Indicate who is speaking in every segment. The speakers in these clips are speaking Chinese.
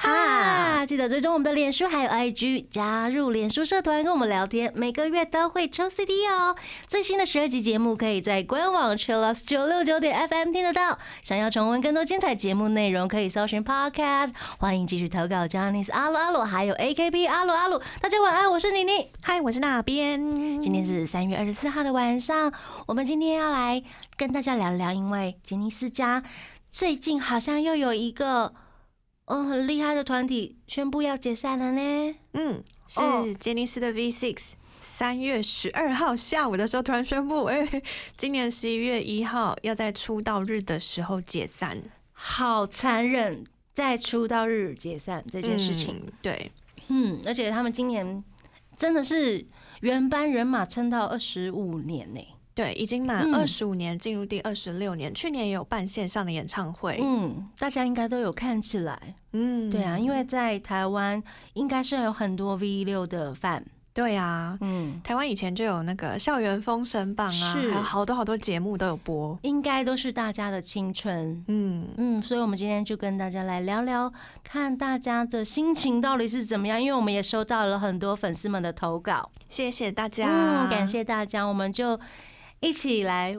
Speaker 1: 哈，记得追踪我们的脸书还有 IG，加入脸书社团跟我们聊天，每个月都会抽 CD 哦。最新的十二集节目可以在官网 Chillus 九六九点 FM 听得到。想要重温更多精彩节目内容，可以搜寻 Podcast。欢迎继续投稿 j a n i c e 阿鲁阿鲁，还有 AKB 阿鲁阿鲁。大家晚安，我是妮妮。
Speaker 2: 嗨，我是那边。
Speaker 1: 今天是三月二十四号的晚上，我们今天要来跟大家聊聊，因为杰尼斯家最近好像又有一个哦很厉害的团体宣布要解散了呢。
Speaker 2: 嗯，
Speaker 1: 哦
Speaker 2: 是杰尼斯的 V Six。三月十二号下午的时候，突然宣布，哎、今年十一月一号要在出道日的时候解散
Speaker 1: 好残忍，在出道日解散这件事情。
Speaker 2: 嗯对，
Speaker 1: 嗯而且他们今年真的是原班人马撑到二十五年呢。
Speaker 2: 对，已经满
Speaker 1: 嗯
Speaker 2: 二十五年，进入第二十六年。去年也有办线上的演唱会。
Speaker 1: 嗯，大家应该都有看起来。
Speaker 2: 嗯
Speaker 1: 对啊，因为在台湾应该是有很多 V 六的饭。
Speaker 2: 对啊，
Speaker 1: 嗯。
Speaker 2: 台湾以前就有那个校园封神榜啊，
Speaker 1: 是
Speaker 2: 还有好多好多节目都有播。
Speaker 1: 应该都是大家的青春。
Speaker 2: 嗯，
Speaker 1: 嗯，所以我们今天就跟大家来聊聊，看大家的心情到底是怎么样。因为我们也收到了很多粉丝们的投稿，
Speaker 2: 谢谢大家，
Speaker 1: 嗯，感。谢大家，我们就一起来，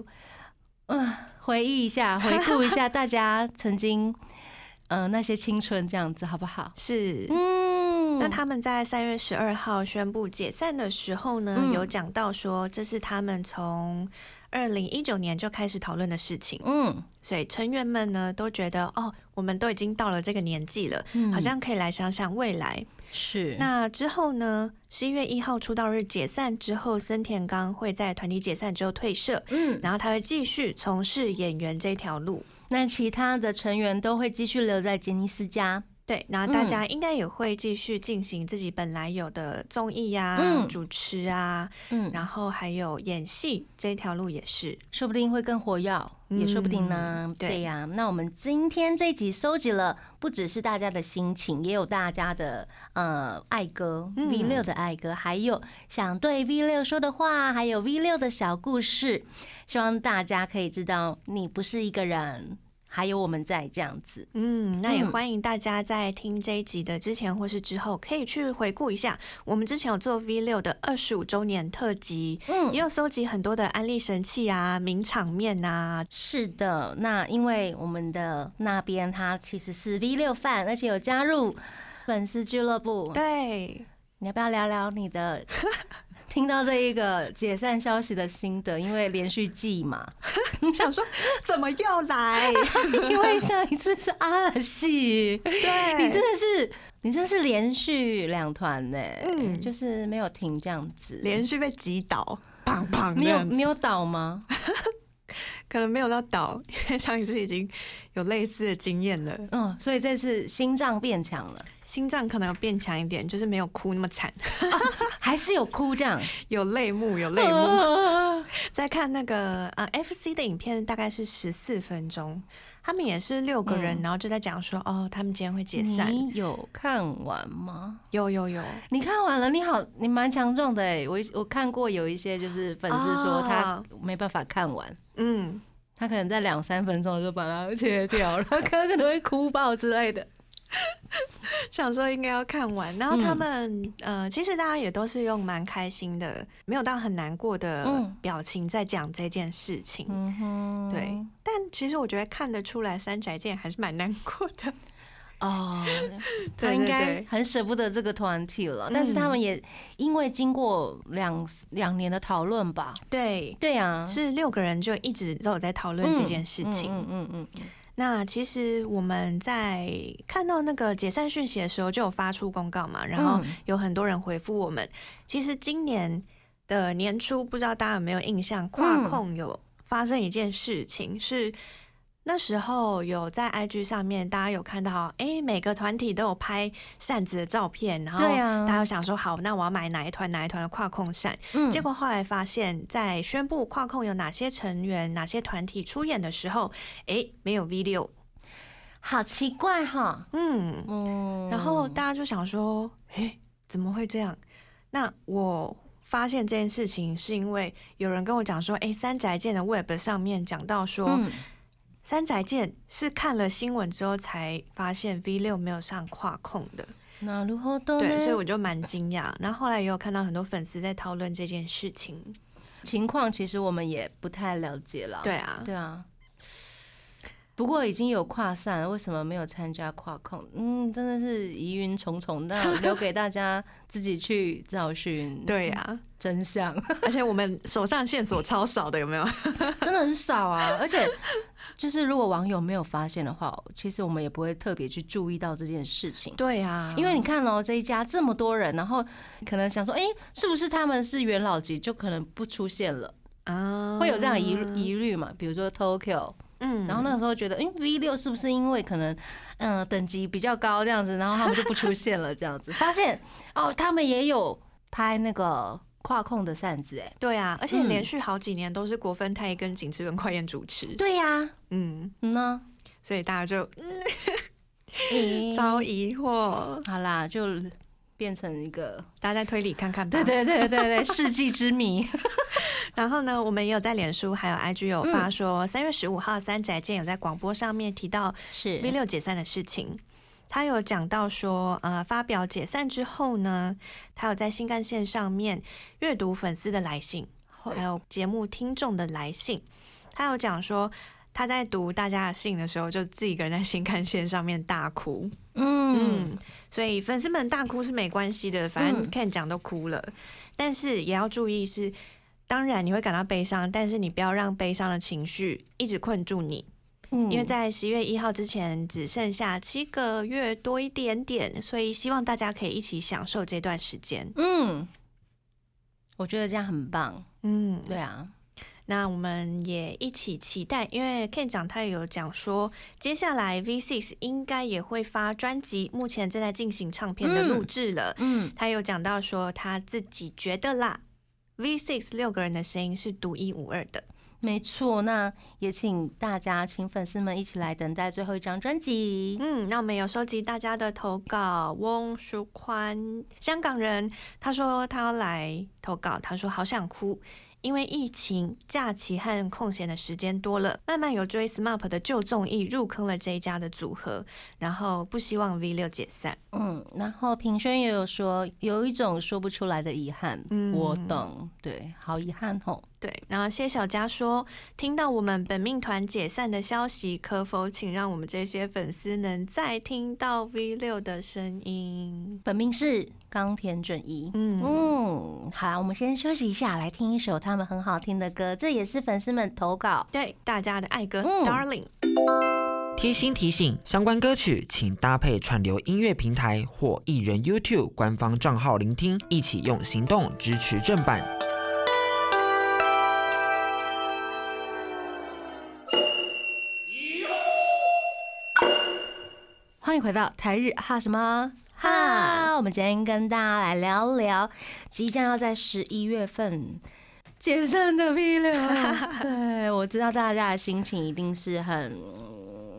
Speaker 1: 嗯、回忆一下，回顾一下大家曾经，嗯、那些青春这样子，好不好？
Speaker 2: 是，
Speaker 1: 嗯，
Speaker 2: 那他们在三月十二号宣布解散的时候呢，
Speaker 1: 嗯。
Speaker 2: 有讲到说这是他们从二零一九年就开始讨论的事情，
Speaker 1: 嗯，
Speaker 2: 所以成员们呢都觉得哦，我们都已经到了这个年纪了，
Speaker 1: 嗯。
Speaker 2: 好像可以来想想未来。
Speaker 1: 是
Speaker 2: 那之后呢，十一月一号出道日解散之后，森田刚会在团体解散之后退社，
Speaker 1: 嗯，
Speaker 2: 然后他会继续从事演员这条路。
Speaker 1: 那其他的成员都会继续留在杰尼斯家。
Speaker 2: 对，然后大家应该也会继续进行自己本来有的综艺呀、
Speaker 1: 嗯
Speaker 2: 主持啊，
Speaker 1: 嗯，
Speaker 2: 然后还有演戏这条路也是。
Speaker 1: 说不定会更活跃，也说不定呢。
Speaker 2: 嗯对
Speaker 1: 对呀、那我们今天这一集收集了，不只是大家的心情，也有大家的呃爱歌、
Speaker 2: 嗯
Speaker 1: V 六的爱歌，还有想对 V 六说的话，还有 V 六的小故事。希望大家可以知道，你不是一个人，还有我们在这样子。
Speaker 2: 嗯，那也
Speaker 1: 嗯
Speaker 2: 欢迎大家在听这一集的之前或是之后，可以去回顾一下我们之前有做 V 六的二十五周年特辑，
Speaker 1: 嗯
Speaker 2: 也有搜集很多的安利神器啊、名场面啊。
Speaker 1: 是的，那因为我们的那边他其实是 V 六 fan，而且有加入粉丝俱乐部。
Speaker 2: 对，
Speaker 1: 你要不要聊聊你的听到这一个解散消息的心得？因为连续季嘛，
Speaker 2: 想说怎么又来？
Speaker 1: 因为上一次是阿拉西，
Speaker 2: 对，
Speaker 1: 你真的是你真的是连续两团呢，
Speaker 2: 嗯
Speaker 1: 就是没有停这样子，
Speaker 2: 连续被击倒，砰砰
Speaker 1: 没有
Speaker 2: 这样子
Speaker 1: 没有倒吗？
Speaker 2: 可能没有到倒，因为上一次已经有类似的经验了。
Speaker 1: 嗯，所以这次心脏变强了，
Speaker 2: 心脏可能要变强一点，就是没有哭那么惨，
Speaker 1: 还是有哭这样，
Speaker 2: 有泪目，有泪目。
Speaker 1: 目，
Speaker 2: 在看那个呃 FC 的影片，大概是十四分钟，他们也是六个人，
Speaker 1: 嗯
Speaker 2: 然后就在讲说，哦，他们今天会解散。
Speaker 1: 你有看完吗？
Speaker 2: 有有有，
Speaker 1: 你看完了，你好，你蛮强壮的哎！我我看过有一些就是粉丝说他
Speaker 2: 啊
Speaker 1: 没办法看完，
Speaker 2: 嗯，
Speaker 1: 他可能在两三分钟就把它切掉了，他可能会哭爆之类的。
Speaker 2: 想说应该要看完。然后他们、呃，其实大家也都是用蛮开心的，没有到很难过的
Speaker 1: 嗯。
Speaker 2: 表情在讲这件事情。
Speaker 1: 嗯，
Speaker 2: 对，但其实我觉得看得出来，三宅健还是蛮难过的。
Speaker 1: 哦，他应该很舍不得这个团体了，
Speaker 2: 嗯。
Speaker 1: 但是他们也因为经过两两年的讨论吧，
Speaker 2: 对，
Speaker 1: 对啊，
Speaker 2: 是六个人就一直都有在讨论这件事情。
Speaker 1: 嗯嗯嗯嗯
Speaker 2: 那其实我们在看到那个解散讯息的时候，就有发出公告嘛，然后
Speaker 1: 嗯
Speaker 2: 有很多人回复我们。其实今年的年初，不知道大家有没有印象，跨控有发生一件事情是。那时候有在 IG 上面，大家有看到，哎、每个团体都有拍扇子的照片，然后大家有想说，好，那我要买哪一团哪一团的跨控扇。
Speaker 1: 嗯，
Speaker 2: 结果后来发现，在宣布跨控有哪些成员、哪些团体出演的时候，哎，没有 video，
Speaker 1: 好奇怪哈，
Speaker 2: 嗯，
Speaker 1: 嗯，
Speaker 2: 然后大家就想说，哎，怎么会这样？那我发现这件事情是因为有人跟我讲说，哎、三宅健的 Web 上面讲到说，
Speaker 1: 嗯，
Speaker 2: 三宅健是看了新闻之后才发现 V 六没有上跨控的，
Speaker 1: 那如何都
Speaker 2: 对，所以我就蛮惊讶。然后后来也有看到很多粉丝在讨论这件事情，
Speaker 1: 情况其实我们也不太了解了。
Speaker 2: 对啊，
Speaker 1: 对啊。不过已经有跨散了，为什么没有参加跨控？嗯，真的是疑云重重。那 留给大家自己去找寻
Speaker 2: 对呀、
Speaker 1: 真相，
Speaker 2: 而且我们手上线索超少的，有没有？
Speaker 1: 真的很少啊。而且就是如果网友没有发现的话，其实我们也不会特别去注意到这件事情。
Speaker 2: 对呀、
Speaker 1: 因为你看哦，这一家这么多人，然后可能想说，哎、是不是他们是元老级，就可能不出现了，
Speaker 2: 啊
Speaker 1: 会有这样疑疑虑嘛？比如说 Tokyo，
Speaker 2: 嗯。
Speaker 1: 然后那个时候觉得，哎、v 六是不是因为可能，嗯、等级比较高这样子，然后他们就不出现了这样子？发现哦，他们也有拍那个跨控的扇子，哎，
Speaker 2: 对啊，而且
Speaker 1: 嗯。
Speaker 2: 连续好几年都是国分太一跟景之文快彦主持，
Speaker 1: 对呀、
Speaker 2: 嗯，
Speaker 1: 嗯呢，
Speaker 2: 所以大家就
Speaker 1: 诶。
Speaker 2: 超疑惑，
Speaker 1: 好啦，就变成一个，
Speaker 2: 大家在推理看看吧。
Speaker 1: 对对对对对，世纪之谜，
Speaker 2: 然后呢，我们也有在脸书还有 IG 有
Speaker 1: 嗯
Speaker 2: 发说，三、月十五号三宅健有在广播上面提到
Speaker 1: 是
Speaker 2: V 六解散的事情。他有讲到说，呃，发表解散之后呢，他有在新干线上面阅读粉丝的来信，还有节目听众的来信。他有讲说，他在读大家的信的时候，就自己一个人在新干线上面大哭。
Speaker 1: 嗯。
Speaker 2: 嗯，所以粉丝们大哭是没关系的，反正
Speaker 1: 嗯。
Speaker 2: Ken 讲都哭了，但是也要注意是，当然你会感到悲伤，但是你不要让悲伤的情绪一直困住你，
Speaker 1: 嗯。
Speaker 2: 因为在十月一号之前只剩下七个月多一点点，所以希望大家可以一起享受这段时间。
Speaker 1: 嗯，我觉得这样很棒，
Speaker 2: 嗯，
Speaker 1: 对啊，
Speaker 2: 那我们也一起期待，因为 Ken 讲他也有讲说，接下来 V6 应该也会发专辑，目前正在进行唱片的录制了。
Speaker 1: 嗯
Speaker 2: 他有讲到说他自己觉得啦，V6 六个人的声音是独一无二的。
Speaker 1: 没错，那也请大家，请粉丝们一起来等待最后一张专辑。
Speaker 2: 嗯，那我们有收集大家的投稿。翁淑宽，香港人，他说他要来投稿，他说好想哭。因为疫情、假期和空闲的时间多了，慢慢有追 SMAP 的旧综艺入坑了这一家的组合，然后不希望 V 六解散。
Speaker 1: 嗯，然后平轩也有说，有一种说不出来的遗憾。
Speaker 2: 嗯
Speaker 1: 我懂，对，好遗憾吼。
Speaker 2: 对，然后谢小佳说，听到我们本命团解散的消息，可否请让我们这些粉丝能再听到 V 六的声音？
Speaker 1: 本命是冈田准一。
Speaker 2: 嗯
Speaker 1: 嗯，好啦，我们先休息一下，来听一首他们很好听的歌，这也是粉丝们投稿。
Speaker 2: 对，大家的爱歌、
Speaker 1: 嗯
Speaker 2: Darling。
Speaker 3: 贴心提醒：相关歌曲请搭配串流音乐平台或艺人 YouTube 官方账号聆听，一起用行动支持正版。
Speaker 1: 迎回到台日哈什么
Speaker 2: 哈
Speaker 1: 哈？我们今天跟大家来聊聊即将要在十一月份解散的 V 六。对，我知道大家的心情一定是很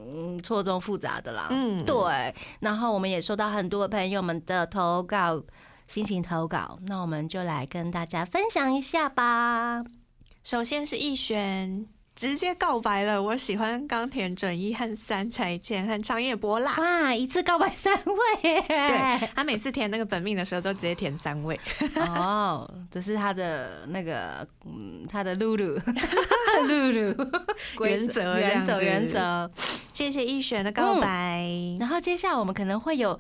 Speaker 1: 嗯错综复杂的啦。
Speaker 2: 嗯
Speaker 1: 对。然后我们也收到很多朋友们的投稿，心情投稿，那我们就来跟大家分享一下吧。
Speaker 2: 首先是逸轩，直接告白了，我喜欢冈田准一和三宅健和长野博啦。
Speaker 1: 哇，一次告白三位耶！
Speaker 2: 对他每次填那个本命的时候，都直接填三位。
Speaker 1: 哦，这是他的那个，嗯，他的露露，露露
Speaker 2: 原则
Speaker 1: 原则，原则。
Speaker 2: 谢谢逸璇的告白。
Speaker 1: 然后接下来我们可能会有，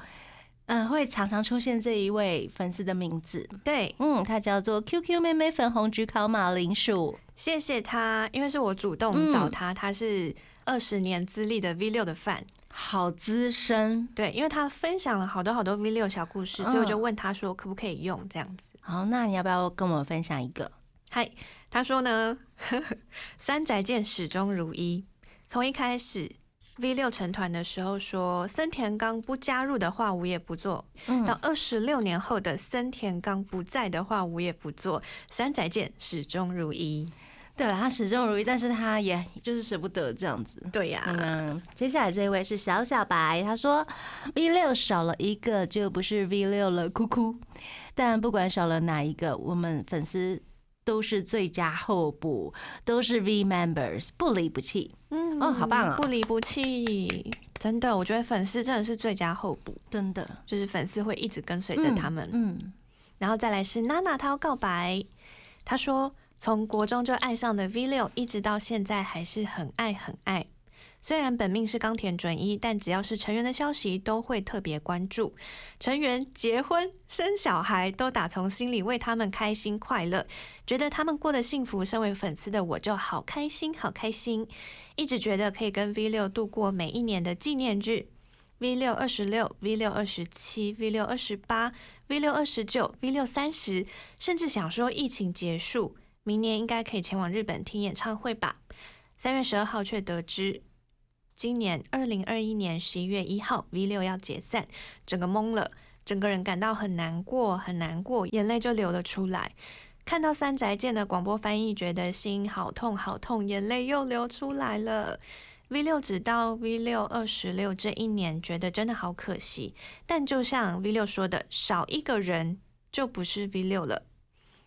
Speaker 1: 嗯、会常常出现这一位粉丝的名字，
Speaker 2: 对，
Speaker 1: 嗯，他叫做 QQ 妹妹粉红焗烤马铃薯，
Speaker 2: 谢谢他，因为是我主动找他，他是二十年资历的 V 六的饭。
Speaker 1: 好资深。
Speaker 2: 对，因为他分享了好多好多 V 六小故事，所以我就
Speaker 1: 嗯
Speaker 2: 问他说可不可以用这样子。
Speaker 1: 好，那你要不要跟我们分享一个？
Speaker 2: 嗨，他说呢，三宅健始终如一，从一开始 V 六成团的时候说森田刚不加入的话，我也不做；
Speaker 1: 嗯
Speaker 2: 到二十六年后的森田刚不在的话，我也不做。三宅健始终如一。
Speaker 1: 对了，他始终如一，但是他也就是舍不得这样子。
Speaker 2: 对呀、
Speaker 1: 嗯，接下来这位是小小白，他说 V 六少了一个就不是 V 六了，哭哭。但不管少了哪一个，我们粉丝都是最佳候补，都是 V members，不离不弃。
Speaker 2: 嗯
Speaker 1: 哦好棒啊
Speaker 2: 不离不弃，真的，我觉得粉丝真的是最佳候补，
Speaker 1: 真的
Speaker 2: 就是粉丝会一直跟随着他们。
Speaker 1: 嗯，
Speaker 2: 然后再来是娜娜，她要告白，她说从国中就爱上的 V 六，一直到现在还是很爱很爱。虽然本命是冈田准一，但只要是成员的消息都会特别关注。成员结婚生小孩，都打从心里为他们开心快乐，觉得他们过得幸福。身为粉丝的我就好开心，好开心，一直觉得可以跟 V 六度过每一年的纪念日。V 六二十六、V 六二十七、V 六二十八、V 六二十九、V 六三十，甚至想说疫情结束，明年应该可以前往日本听演唱会吧。三月十二号却得知，今年二零二一年十一月一号 V 六要解散，整个懵了，整个人感到很难过，很难过，眼泪就流了出来。看到三宅健的广播翻译，觉得心好痛好痛，眼泪又流出来了。V 六直到 V 六二十六这一年，觉得真的好可惜。但就像 V 六说的，少一个人就不是 V 六了。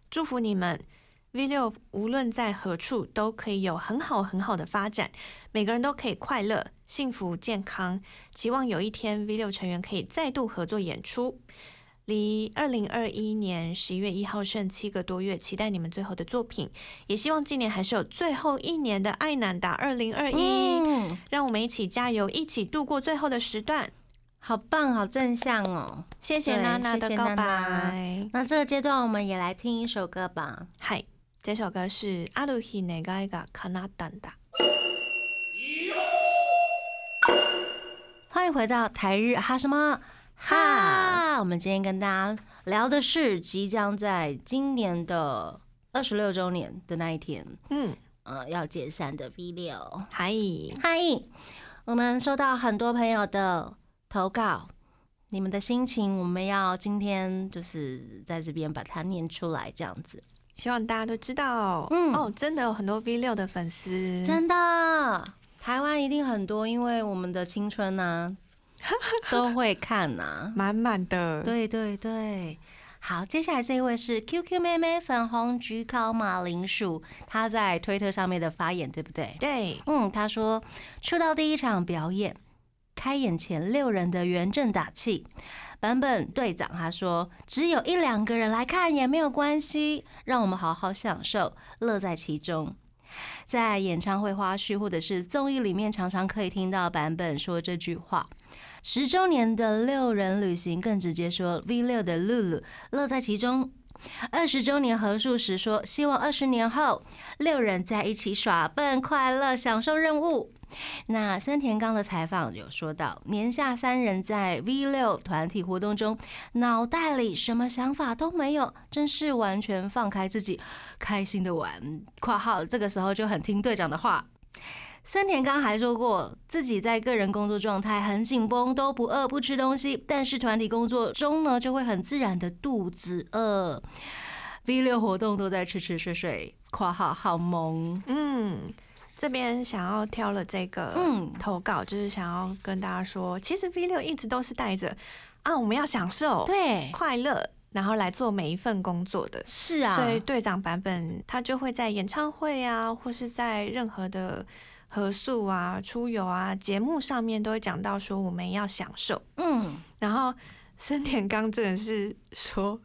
Speaker 2: 祝福你们，V 六无论在何处都可以有很好很好的发展，每个人都可以快乐、幸福、健康。期望有一天 V 六成员可以再度合作演出。离二零二一年十一月一号剩七个多月，期待你们最后的作品，也希望今年还是有最后一年的爱难达二零二一，
Speaker 1: 嗯，
Speaker 2: 让我们一起加油，一起度过最后的时段。
Speaker 1: 好棒，好正向哦。
Speaker 2: 谢谢娜娜的告
Speaker 1: 谢谢娜娜
Speaker 2: 白。
Speaker 1: 那这个阶段，我们也来听一首歌吧。
Speaker 2: 嗨，这首歌是阿鲁希内盖がカナダ的。
Speaker 1: 欢迎回到台日哈什么哈？我们今天跟大家聊的是即将在今年的二十六周年的那一天，
Speaker 2: 嗯，
Speaker 1: 呃，要解散的 V 六。
Speaker 2: 嗨，
Speaker 1: 嗨，我们收到很多朋友的投稿，你们的心情，我们要今天就是在这边把它念出来，这样子。
Speaker 2: 希望大家都知道。
Speaker 1: 嗯
Speaker 2: 哦，真的有很多 V 六的粉丝，
Speaker 1: 真的，台湾一定很多，因为我们的青春呢、都会看呐、
Speaker 2: 满满的。
Speaker 1: 对对对，好，接下来这一位是 QQ 妹妹粉红焗烤马铃薯，她在推特上面的发言，对不对？
Speaker 2: 对，
Speaker 1: 嗯，她说出道第一场表演，开演前六人的圆阵打气。版本队长他说，只有一两个人来看也没有关系，让我们好好享受，乐在其中。在演唱会花絮或者是综艺里面，常常可以听到版本说这句话。十周年的六人旅行更直接说 V 六的露露乐在其中。二十周年合数时说，希望二十年后六人在一起耍笨、快乐、享受任务。那森田刚的采访有说到，年下三人在 V 六团体活动中，脑袋里什么想法都没有，真是完全放开自己，开心的玩。（括号这个时候就很听队长的话。）森田刚还说过，自己在个人工作状态很紧绷，都不饿不吃东西，但是团体工作中呢，就会很自然的肚子饿。V 六活动都在吃吃睡睡，括号好萌。
Speaker 2: 嗯，这边想要挑了这个
Speaker 1: 嗯
Speaker 2: 投稿，就是想要跟大家说，其实 V 六一直都是带着啊，我们要享受
Speaker 1: 对，
Speaker 2: 快乐，然后来做每一份工作的。
Speaker 1: 是啊，
Speaker 2: 所以队长版本他就会在演唱会啊，或是在任何的合宿啊、出游啊节目上面都会讲到说我们要享受。
Speaker 1: 嗯，
Speaker 2: 然后森田刚真的是说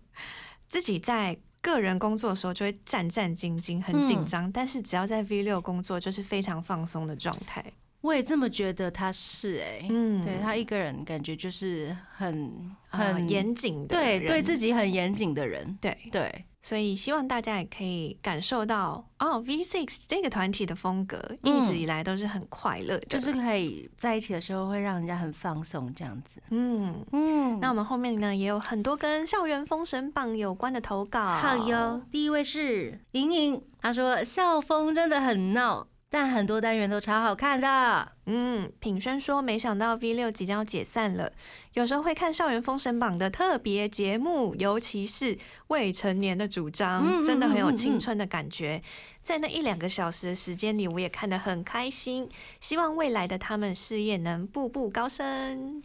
Speaker 2: 自己在个人工作的时候就会战战兢兢、很紧张，但是只要在 V 六工作就是非常放松的状态。
Speaker 1: 我也这么觉得他是哎、
Speaker 2: 嗯，
Speaker 1: 对他一个人感觉就是很
Speaker 2: 呃
Speaker 1: 很
Speaker 2: 严谨的
Speaker 1: 对
Speaker 2: 人。
Speaker 1: 对自己很严谨的人，
Speaker 2: 对，
Speaker 1: 对，
Speaker 2: 所以希望大家也可以感受到哦，V Six 这个团体的风格
Speaker 1: 嗯。
Speaker 2: 一直以来都是很快乐的，
Speaker 1: 就是可以在一起的时候会让人家很放松这样子。
Speaker 2: 嗯。
Speaker 1: 嗯，
Speaker 2: 那我们后面呢也有很多跟校园封神榜有关的投稿，
Speaker 1: 好哟，第一位是莹莹，她说校风真的很闹，但很多单元都超好看的。
Speaker 2: 嗯，品轩说没想到 V 六即将要解散了，有时候会看校园封神榜的特别节目，尤其是未成年的主张，真的很有青春的感觉。在那一两个小时的时间里，我也看得很开心。希望未来的他们事业能步步高升。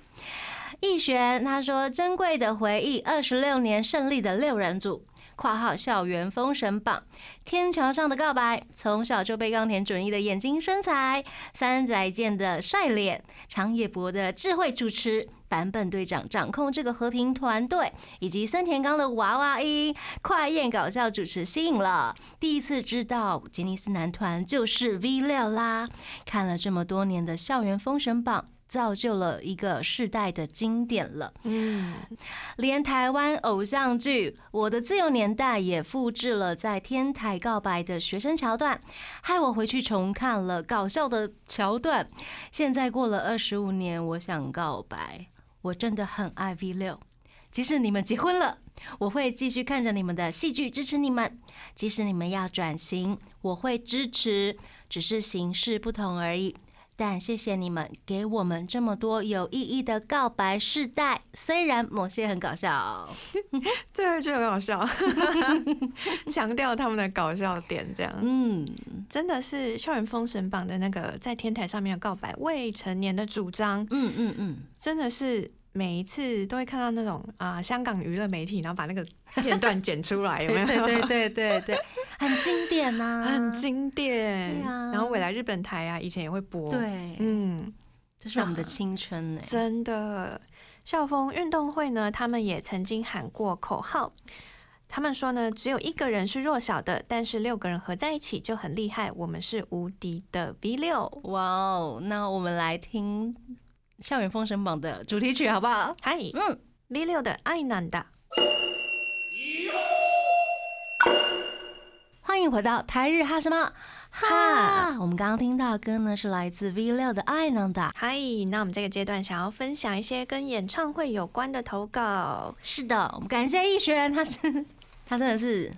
Speaker 1: 易璇他说：“珍贵的回忆，二十六年胜利的六人组。”（括号校园封神榜）天桥上的告白，从小就被冈田准一的眼睛、身材，三宅健的帅脸，长野博的智慧主持，版本队长掌控这个和平团队，以及森田刚的娃娃音，快宴搞笑主持吸引了。第一次知道杰尼斯男团就是 V 六啦。看了这么多年的校园封神榜。造就了一个世代的经典了。
Speaker 2: 嗯，
Speaker 1: 连台湾偶像剧《我的自由年代》也复制了在天台告白的学生桥段，害我回去重看了搞笑的桥段。现在过了二十五年，我想告白，我真的很爱 V 六。即使你们结婚了，我会继续看着你们的戏剧，支持你们。即使你们要转型，我会支持，只是形式不同而已。但谢谢你们给我们这么多有意义的告白世代，虽然某些很搞笑，
Speaker 2: 最后一句很好笑，强调他们的搞笑点，这样，
Speaker 1: 嗯，
Speaker 2: 真的是校园封神榜的那个在天台上面的告白，未成年的主张，
Speaker 1: 嗯嗯嗯，
Speaker 2: 真的是每一次都会看到那种啊，香港娱乐媒体，然后把那个片段剪出来，有没有？
Speaker 1: 对对对对对，很经典呐、
Speaker 2: 很经典。
Speaker 1: 对啊
Speaker 2: 然后未来日本台啊，以前也会播。，
Speaker 1: 对，
Speaker 2: 嗯，
Speaker 1: 这是我们的青春呢、
Speaker 2: 真的。校风运动会呢，他们也曾经喊过口号。他们说呢，只有一个人是弱小的，但是六个人合在一起就很厉害。我们是无敌的 V 六。
Speaker 1: 哇哦，那我们来听《校园封神榜》的主题曲好不好？
Speaker 2: 嗨
Speaker 1: 嗯
Speaker 2: ，，V 六的爱难的。
Speaker 1: 欢迎回到台日哈什么
Speaker 2: 哈
Speaker 1: 哈？我们刚刚听到的歌呢，是来自 V 六的《爱能打》。
Speaker 2: 嗨，那我们这个阶段想要分享一些跟演唱会有关的投稿，
Speaker 1: 是的，我们感谢逸轩，他真他真的是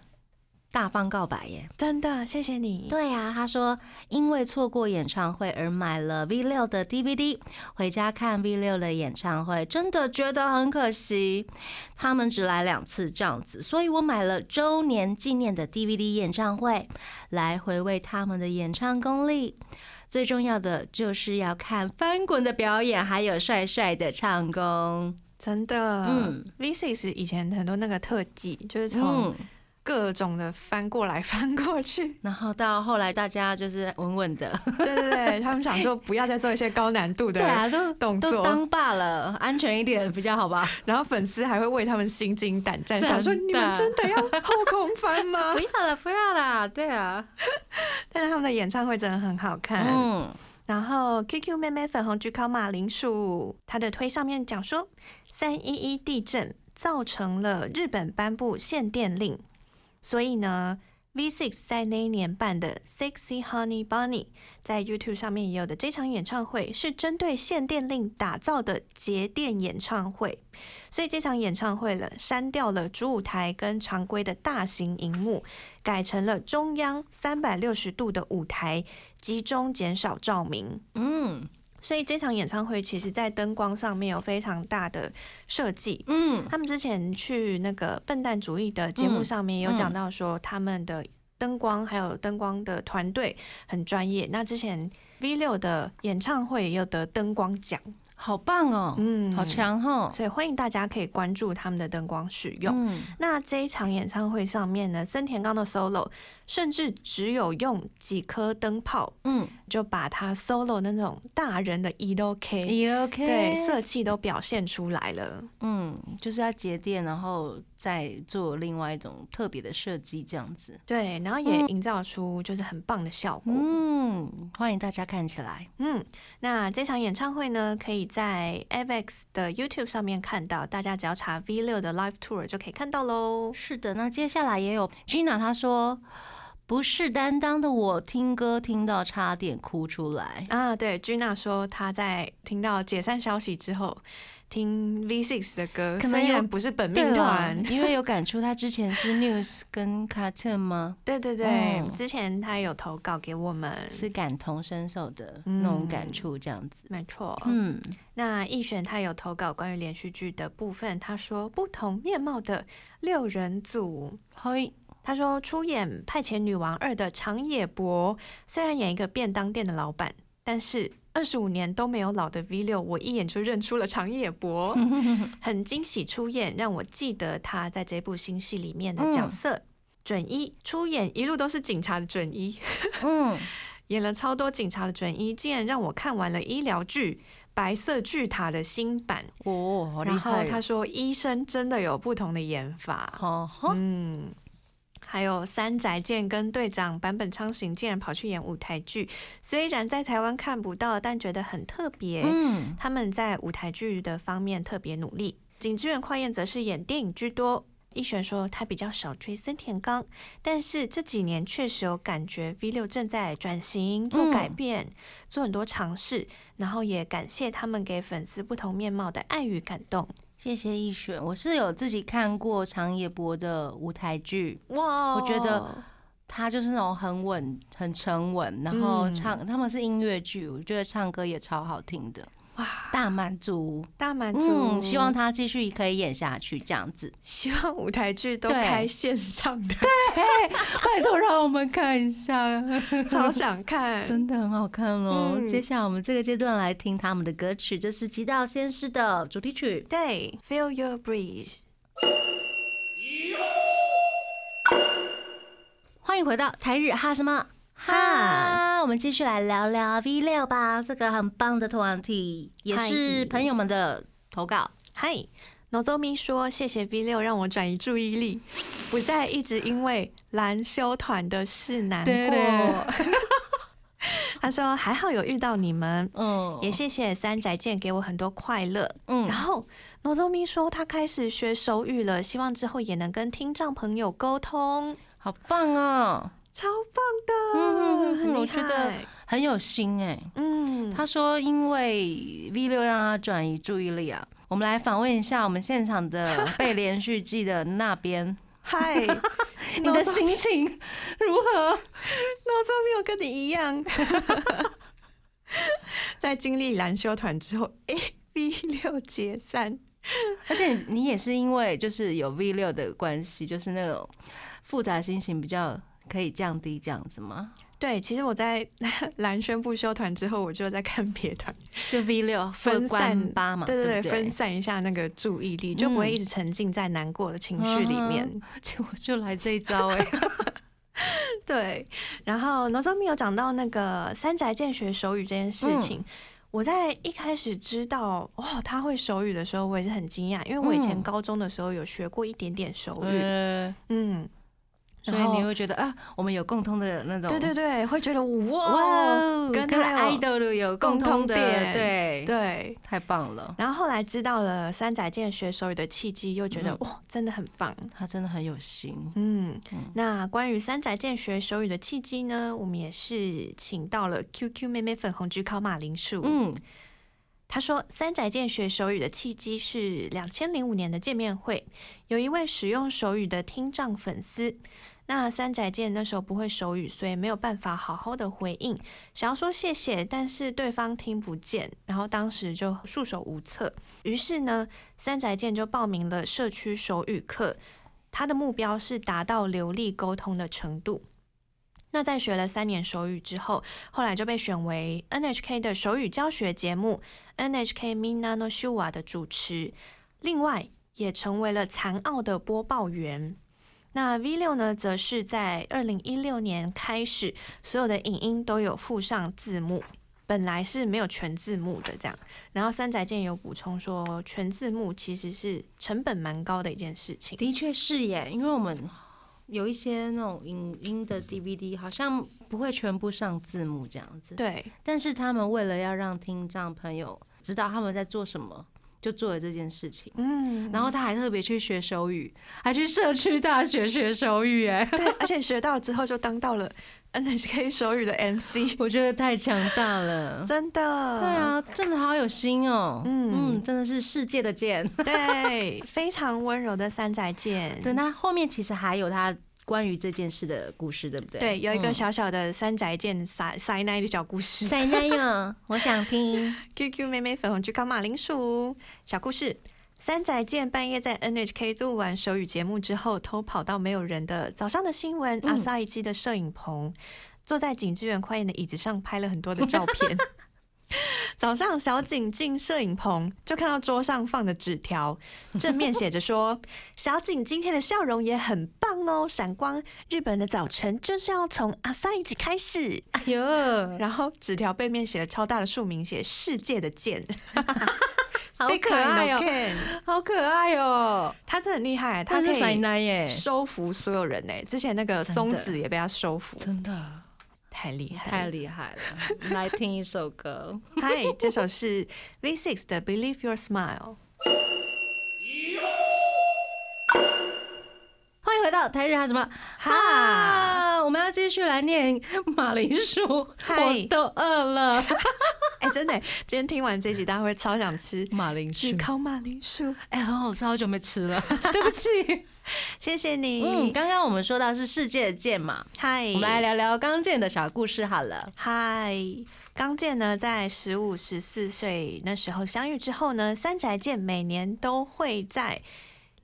Speaker 1: 大方告白耶。
Speaker 2: 真的谢谢你。
Speaker 1: 对啊，他说因为错过演唱会而买了 V 六的 DVD，回家看 V 六的演唱会，真的觉得很可惜。他们只来两次这样子，所以我买了周年纪念的 DVD 演唱会，来回味他们的演唱功力。最重要的就是要看翻滚的表演，还有帅帅的唱功。
Speaker 2: 真的，
Speaker 1: 嗯
Speaker 2: v Six 以前很多那个特技，就是从
Speaker 1: 嗯，
Speaker 2: 各种的翻过来 翻过去。
Speaker 1: 然后到后来大家就是稳稳的，
Speaker 2: 对对对，他们想说不要再做一些高难度的
Speaker 1: 对啊，都
Speaker 2: 动作，
Speaker 1: 都当罢了，安全一点比较好吧。
Speaker 2: 然后粉丝还会为他们心惊胆战，想说你们真的要后空翻吗
Speaker 1: 不？要了，不要啦，对啊，
Speaker 2: 但是他们的演唱会真的很好看。
Speaker 1: 嗯，
Speaker 2: 然后 QQ 妹妹粉红焗烤马铃薯，它的推上面讲说，三一一地震造成了日本颁布限电令，所以呢，V6 在那一年办的 Sexy Honey Bunny 在 YouTube 上面也有的这场演唱会是针对限电令打造的节电演唱会，所以这场演唱会了删掉了主舞台跟常规的大型荧幕，改成了中央三百六十度的舞台。集中减少照明，
Speaker 1: 嗯
Speaker 2: 所以这场演唱会其实在灯光上面有非常大的设计。
Speaker 1: 嗯，
Speaker 2: 他们之前去那个笨蛋主义的节目上面有讲到说，他们的灯光还有灯光的团队很专业。那之前 V 六的演唱会也有得灯光奖，
Speaker 1: 好棒哦，
Speaker 2: 嗯
Speaker 1: 好，强哦，
Speaker 2: 所以欢迎大家可以关注他们的灯光使用。
Speaker 1: 嗯，
Speaker 2: 那这一场演唱会上面呢，森田刚的 solo 甚至只有用几颗灯泡
Speaker 1: 嗯
Speaker 2: 就把他 solo 那种大人的 E do K，
Speaker 1: 也 OK，
Speaker 2: 对色气都表现出来了。
Speaker 1: 嗯，就是要节电，然后再做另外一种特别的设计，这样子。
Speaker 2: 对，然后也营造出就是很棒的效果。
Speaker 1: 嗯，欢迎大家看起来。
Speaker 2: 嗯，那这场演唱会呢，可以在 AVEX 的 YouTube 上面看到，大家只要查 V 六的 Live Tour 就可以看到喽。
Speaker 1: 是的，那接下来也有 Gina 她说，不是担当的我听歌听到差点哭出来。
Speaker 2: 啊，对，Gina 说她在听到解散消息之后，听 V6 的歌，
Speaker 1: 可能有
Speaker 2: 虽然不是本命团，，
Speaker 1: 因为有感触，她之前是 News 跟 Cartoon 吗？
Speaker 2: 对对对，
Speaker 1: 嗯
Speaker 2: 之前她有投稿给我们，
Speaker 1: 是感同身受的
Speaker 2: 嗯
Speaker 1: 那种感触，这样子。
Speaker 2: 没错。
Speaker 1: 嗯，
Speaker 2: 那易选他有投稿关于连续剧的部分，他说不同面貌的六人组，
Speaker 1: 嘿，
Speaker 2: 他说出演《派遣女王二》的长野博，虽然演一个便当店的老板，但是二十五年都没有老的 V 六，我一眼就认出了长野博，很惊喜出演，让我记得他在这部新戏里面的角色。准一出演一路都是警察的准一，
Speaker 1: 嗯，
Speaker 2: 演了超多警察的准一，竟然让我看完了医疗剧《白色巨塔》的新版。
Speaker 1: 哦，
Speaker 2: 然后！他说，医生真的有不同的演法。嗯，还有三宅健跟队长坂本昌行竟然跑去演舞台剧，虽然在台湾看不到，但觉得很特别。
Speaker 1: 嗯，
Speaker 2: 他们在舞台剧的方面特别努力。景之源快彦则是演电影居多。一璇说他比较少追森田刚，但是这几年确实有感觉 V 六正在转型、做改变、做很多尝试，然后也感谢他们给粉丝不同面貌的爱与感动。
Speaker 1: 谢谢易璇，我是有自己看过长野博的舞台剧，
Speaker 2: 哇
Speaker 1: 我觉得他就是那种很稳、很沉稳，然后
Speaker 2: 嗯。
Speaker 1: 唱、他们是音乐剧，我觉得唱歌也超好听的，
Speaker 2: 哇，
Speaker 1: 大满足。
Speaker 2: 大满足，
Speaker 1: 嗯，希望他继续可以演下去，这样子。
Speaker 2: 希望舞台剧都
Speaker 1: 对
Speaker 2: 开线上的，对
Speaker 1: 拜托让我们看一下，
Speaker 2: 超想看。
Speaker 1: 真的很好看哦。
Speaker 2: 嗯
Speaker 1: 接下来我们这个阶段来听他们的歌曲，这是《极道先师》的主题曲。
Speaker 2: 对，Feel Your Breeze。
Speaker 1: 欢迎回到台日哈什么哈，我们继续来聊聊 V 六吧，这个很棒的团体，也是朋友们的投稿。
Speaker 2: 嗨，Nozomi 说：“谢谢 V 六让我转移注意力，不再一直因为蓝修团的事难
Speaker 1: 对
Speaker 2: 过。
Speaker 1: 对。”
Speaker 2: 他说：“还好有遇到你们，
Speaker 1: 嗯，
Speaker 2: 也谢谢三宅健给我很多快乐。”
Speaker 1: 嗯。
Speaker 2: 然后 Nozomi 说他开始学手语了，希望之后也能跟听障朋友沟通，
Speaker 1: 好棒哦，
Speaker 2: 超棒的，
Speaker 1: 嗯
Speaker 2: 很厉
Speaker 1: 我觉得。很有心哎。
Speaker 2: 嗯，
Speaker 1: 他说，因为 V 六让他转移注意力啊。我们来访问一下我们现场的被连续剧的那边，
Speaker 2: 嗨，
Speaker 1: 你的心情如何
Speaker 2: ？Nozomi 有跟你一样，在经历蓝修团之后，A V 六解散。
Speaker 1: 而且你也是因为就是有 V 六的关系，就是那种复杂心情比较可以降低这样子吗？
Speaker 2: 对，其实我在 蓝宣布休团之后，我就在看别团，
Speaker 1: 就 V 六
Speaker 2: 分散
Speaker 1: 八嘛，
Speaker 2: 对对对，分散一下那个注意力，就不会
Speaker 1: 嗯
Speaker 2: 一直沉浸在难过的情绪里面。
Speaker 1: 结果就来这一招哎、
Speaker 2: 对，然后 Nozomi 有讲到那个三宅健学手语这件事情。
Speaker 1: 嗯
Speaker 2: 我在一开始知道哦他会手语的时候，我也是很惊讶，因为我以前
Speaker 1: 嗯
Speaker 2: 高中的时候有学过一点点手语，
Speaker 1: 呃，
Speaker 2: 嗯，
Speaker 1: 所以你会觉得啊，我们有共通的那种，
Speaker 2: 对对对，会觉得哇跟
Speaker 1: 跟
Speaker 2: 他有
Speaker 1: idol 有共
Speaker 2: 共通点
Speaker 1: 对，
Speaker 2: 对。
Speaker 1: 太棒了，
Speaker 2: 然后后来知道了三宅健学手语的契机，又觉得
Speaker 1: 嗯
Speaker 2: 哇，真的很棒。
Speaker 1: 他真的很有心，
Speaker 2: 嗯
Speaker 1: 嗯，
Speaker 2: 那关于三宅健学手语的契机呢，我们也是请到了 QQ 妹妹粉红焗烤马铃薯。
Speaker 1: 嗯
Speaker 2: 他说，三宅健学手语的契机是两千零五年的见面会，有一位使用手语的听障粉丝。那三宅健那时候不会手语，所以没有办法好好的回应，想要说谢谢，但是对方听不见，然后当时就束手无策。于是呢，三宅健就报名了社区手语课，他的目标是达到流利沟通的程度。那在学了三年手语之后，后来就被选为 NHK 的手语教学节目 NHK Mina no Shuwa 的主持，另外也成为了残奥的播报员。那 V 六呢，则是在二零一六年开始，所有的影音都有附上字幕，本来是没有全字幕的这样。然后三宅健有补充说，全字幕其实是成本蛮高的一件事情。
Speaker 1: 的确是耶，因为我们有一些那种影音的 DVD 好像不会全部上字幕这样子，
Speaker 2: 对，
Speaker 1: 但是他们为了要让听障朋友知道他们在做什么，就做了这件事情。
Speaker 2: 嗯，
Speaker 1: 然后他还特别去学手语，还去社区大学学手语，哎，
Speaker 2: 对，而且学到之后就当到了 NHK 手语的 MC，
Speaker 1: 我觉得太强大了。
Speaker 2: 真的。
Speaker 1: 对，啊，真的好有心哦。
Speaker 2: 嗯
Speaker 1: 嗯，真的是世界的剑。
Speaker 2: 对，非常温柔的三宅剑。
Speaker 1: 对，那后面其实还有他关于这件事的故事，对不对？
Speaker 2: 对，有一个
Speaker 1: 嗯
Speaker 2: 小小的三宅健塞塞奶的小故事。
Speaker 1: 塞奶哟，我想听。
Speaker 2: QQ 妹妹粉红去烤马铃薯小故事。三宅健半夜在 NHK 录完手语节目之后，偷跑到没有人的早上的新闻
Speaker 1: 嗯
Speaker 2: 阿萨伊基的摄影棚，坐在景致园快宴的椅子上拍了很多的照片。早上，小景进摄影棚，就看到桌上放的纸条，正面写着说：“小景今天的笑容也很棒哦，闪光！日本的早晨就是要从阿萨一起开始。
Speaker 1: 哎呦，”
Speaker 2: 然后纸条背面写了超大的署名，写“世界的剑”，
Speaker 1: 好可爱哦好可爱哦！
Speaker 2: 他真的很厉害，他可以收服所有人呢。之前那个松子也被他收服，
Speaker 1: 真的
Speaker 2: 太厉害，
Speaker 1: 太厉害了！来听一首歌。
Speaker 2: 嗨，这首是 V6 的《Believe Your Smile》。
Speaker 1: 欢迎回到台日哈什么哈？我们要继续来念马铃薯，
Speaker 2: 嗨
Speaker 1: 我都饿了。
Speaker 2: 哎、真的，今天听完这集，大家会超想吃
Speaker 1: 马铃薯，
Speaker 2: 炙烤马铃薯。
Speaker 1: 哎，很好吃，好久没吃了，对不起。
Speaker 2: 谢谢你
Speaker 1: 嗯，
Speaker 2: 你，
Speaker 1: 刚刚我们说到是世界的剑嘛，
Speaker 2: 嗨、
Speaker 1: 我们来聊聊刚剑的小故事好了。
Speaker 2: 嗨，刚健呢，在十五、十四岁那时候相遇之后呢，三宅健每年都会在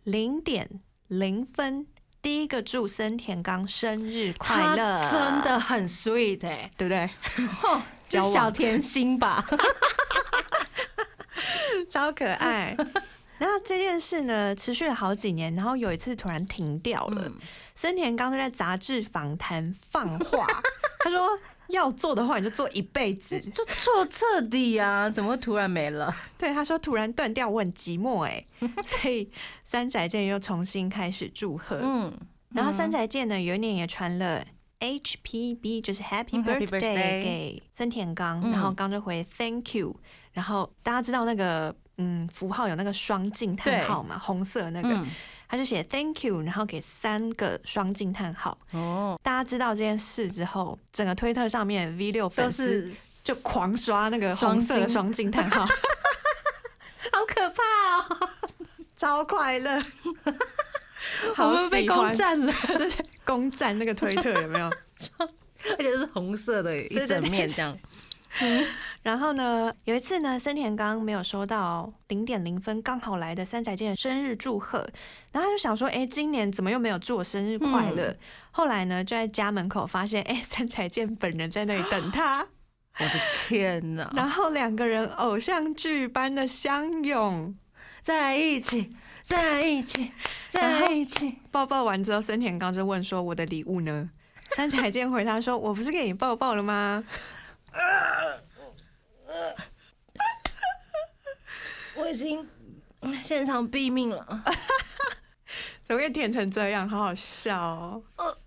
Speaker 2: 零点零分第一个祝森田刚生日快乐，
Speaker 1: 真的很 sweet 哎、
Speaker 2: 对不对？
Speaker 1: 哦，是小甜心吧？
Speaker 2: 超可爱。然后这件事呢，持续了好几年，然后有一次突然停掉了。
Speaker 1: 嗯
Speaker 2: 森田刚就在杂志访谈放话，他说要做的话你就做一辈子。
Speaker 1: 就做彻底啊，怎么会突然没了？
Speaker 2: 对，他说突然断掉，我很寂寞哎，所以三宅健又重新开始祝贺。
Speaker 1: 嗯，
Speaker 2: 然后三宅健呢，有一年也传了 HPB，就是 Happy Birthday 给森田刚，
Speaker 1: 嗯
Speaker 2: 然后刚就回 Thank you，然后大家知道那个嗯符号有那个双惊叹号嘛，红色的那个，
Speaker 1: 嗯。
Speaker 2: 他就写 Thank you，然后给三个双惊叹号。
Speaker 1: 哦，
Speaker 2: 大家知道这件事之后，整个推特上面 V 六粉丝就狂刷那个红色的双惊叹号，
Speaker 1: 好可怕哦，
Speaker 2: 超快乐，
Speaker 1: 我
Speaker 2: 好
Speaker 1: 们被攻占了，
Speaker 2: 对 对，攻占那个推特有没有？
Speaker 1: 而且是红色的一整面这样。
Speaker 2: 然后呢，有一次呢，森田刚没有收到零点零分刚好来的三宅健的生日祝贺，然后他就想说，哎，今年怎么又没有祝我生日快乐？后来呢，就在家门口发现，哎，三宅健本人在那里等他，
Speaker 1: 我的天哪！
Speaker 2: 然后两个人偶像剧般的相拥，
Speaker 1: 在一起，在一起，在一起。
Speaker 2: 抱抱完之后，森田刚就问说：“我的礼物呢？”三宅健回答说：“我不是给你抱抱了吗
Speaker 1: 我已经现场毙命了。？”
Speaker 2: 怎么会舔成这样？好好笑哦！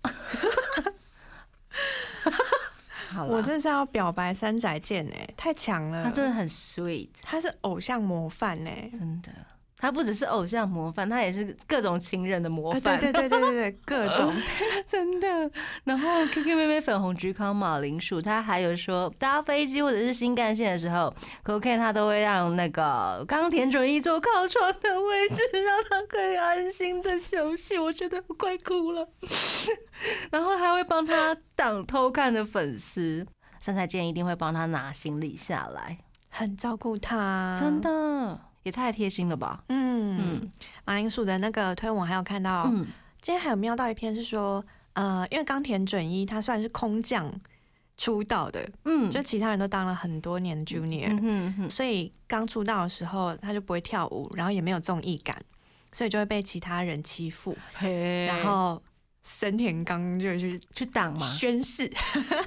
Speaker 1: 好
Speaker 2: 我真的是要表白三宅健哎，太强了！
Speaker 1: 他真的很 sweet，
Speaker 2: 他是偶像模范呢。
Speaker 1: 真的。他不只是偶像模范，他也是各种情人的模
Speaker 2: 啊
Speaker 1: 范。
Speaker 2: 对对对对对对，各 种
Speaker 1: 真的。然后 QQ 妹妹粉红菊康马铃薯，他还有说搭飞机或者是新干线的时候，Cocaine 他都会让那个冈田准一坐靠窗的位置，让他可以安心的休息。我觉得我快哭了。然后还会帮他挡偷看的粉丝。三彩健一定会帮他拿行李下来，
Speaker 2: 很照顾他，
Speaker 1: 真。的也太贴心了吧？
Speaker 2: 嗯
Speaker 1: 嗯。
Speaker 2: 马铃薯的那个推文还有看到，
Speaker 1: 嗯，
Speaker 2: 今天还有瞄到一篇是说，呃，因为冈田准一他算是空降出道的，
Speaker 1: 嗯，
Speaker 2: 就其他人都当了很多年的 junior，、
Speaker 1: 嗯哼嗯哼，
Speaker 2: 所以刚出道的时候他就不会跳舞，然后也没有综艺感，所以就会被其他人欺负。然后森田刚就去
Speaker 1: 去挡嘛，
Speaker 2: 宣誓，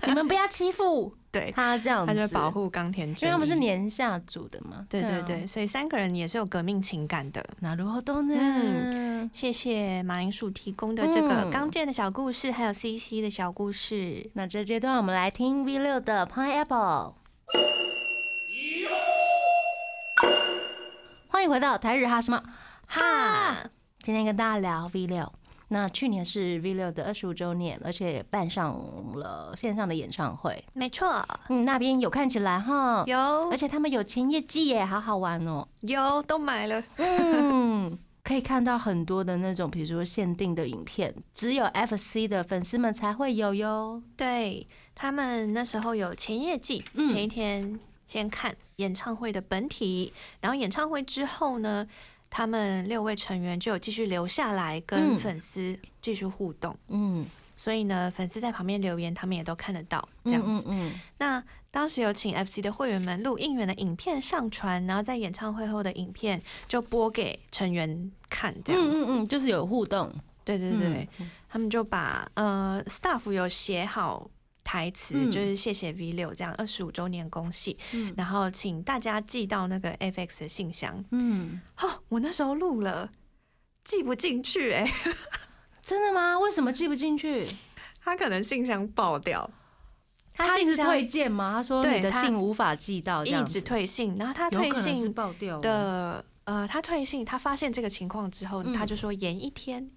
Speaker 1: 你们不要欺负
Speaker 2: 对，
Speaker 1: 他这样子，
Speaker 2: 他就保护冈田
Speaker 1: 因为他们是年下组的嘛。啊
Speaker 2: 对对对，，所以三个人也是有革命情感的。
Speaker 1: 那如何都呢？
Speaker 2: 嗯谢谢马铃薯提供的这个
Speaker 1: 嗯
Speaker 2: 刚健的小故事，还有 CC 的小故事。
Speaker 1: 那这阶段我们来听 V 六的 Pineapple。欢迎回到台日哈什么
Speaker 2: 哈，
Speaker 1: 今天跟大家聊 V 六。那去年是 V 六的二十五周年，而且也办上了线上的演唱会。
Speaker 2: 没错，
Speaker 1: 嗯，那边有看起来哈，
Speaker 2: 有
Speaker 1: 而且他们有前夜季耶，好好玩哦。
Speaker 2: 有都买了。
Speaker 1: 嗯，可以看到很多的那种，比如说限定的影片，只有 FC 的粉丝们才会有哟。
Speaker 2: 对他们那时候有前夜季，
Speaker 1: 嗯
Speaker 2: 前一天先看演唱会的本体，然后演唱会之后呢，他们六位成员就有继续留下来
Speaker 1: 嗯。
Speaker 2: 跟粉丝继续互动，
Speaker 1: 嗯，
Speaker 2: 所以呢，粉丝在旁边留言，他们也都看得到这样子。
Speaker 1: 嗯嗯。
Speaker 2: 那当时有请 FC 的会员们录应援的影片上传，然后在演唱会后的影片就播给成员看，这样子。
Speaker 1: 嗯嗯嗯，就是有互动，
Speaker 2: 对对对，
Speaker 1: 嗯。
Speaker 2: 他们就把呃 staff 有写好台词，
Speaker 1: 嗯
Speaker 2: 就是谢谢 V 六这样二十五周年恭喜，
Speaker 1: 嗯
Speaker 2: 然后请大家寄到那个 FX 的信箱。
Speaker 1: 嗯，
Speaker 2: 哦，我那时候录了，寄不进去哎、
Speaker 1: 真的吗？为什么寄不进去？
Speaker 2: 他可能信箱爆掉，
Speaker 1: 他一直
Speaker 2: 信箱
Speaker 1: 退件吗？他说你的
Speaker 2: 对他
Speaker 1: 信无法寄到，
Speaker 2: 一直退信，然后他退
Speaker 1: 有可能是
Speaker 2: 信
Speaker 1: 爆掉
Speaker 2: 的呃，他退信，他发现这个情况之后，
Speaker 1: 嗯
Speaker 2: 他就说延一天，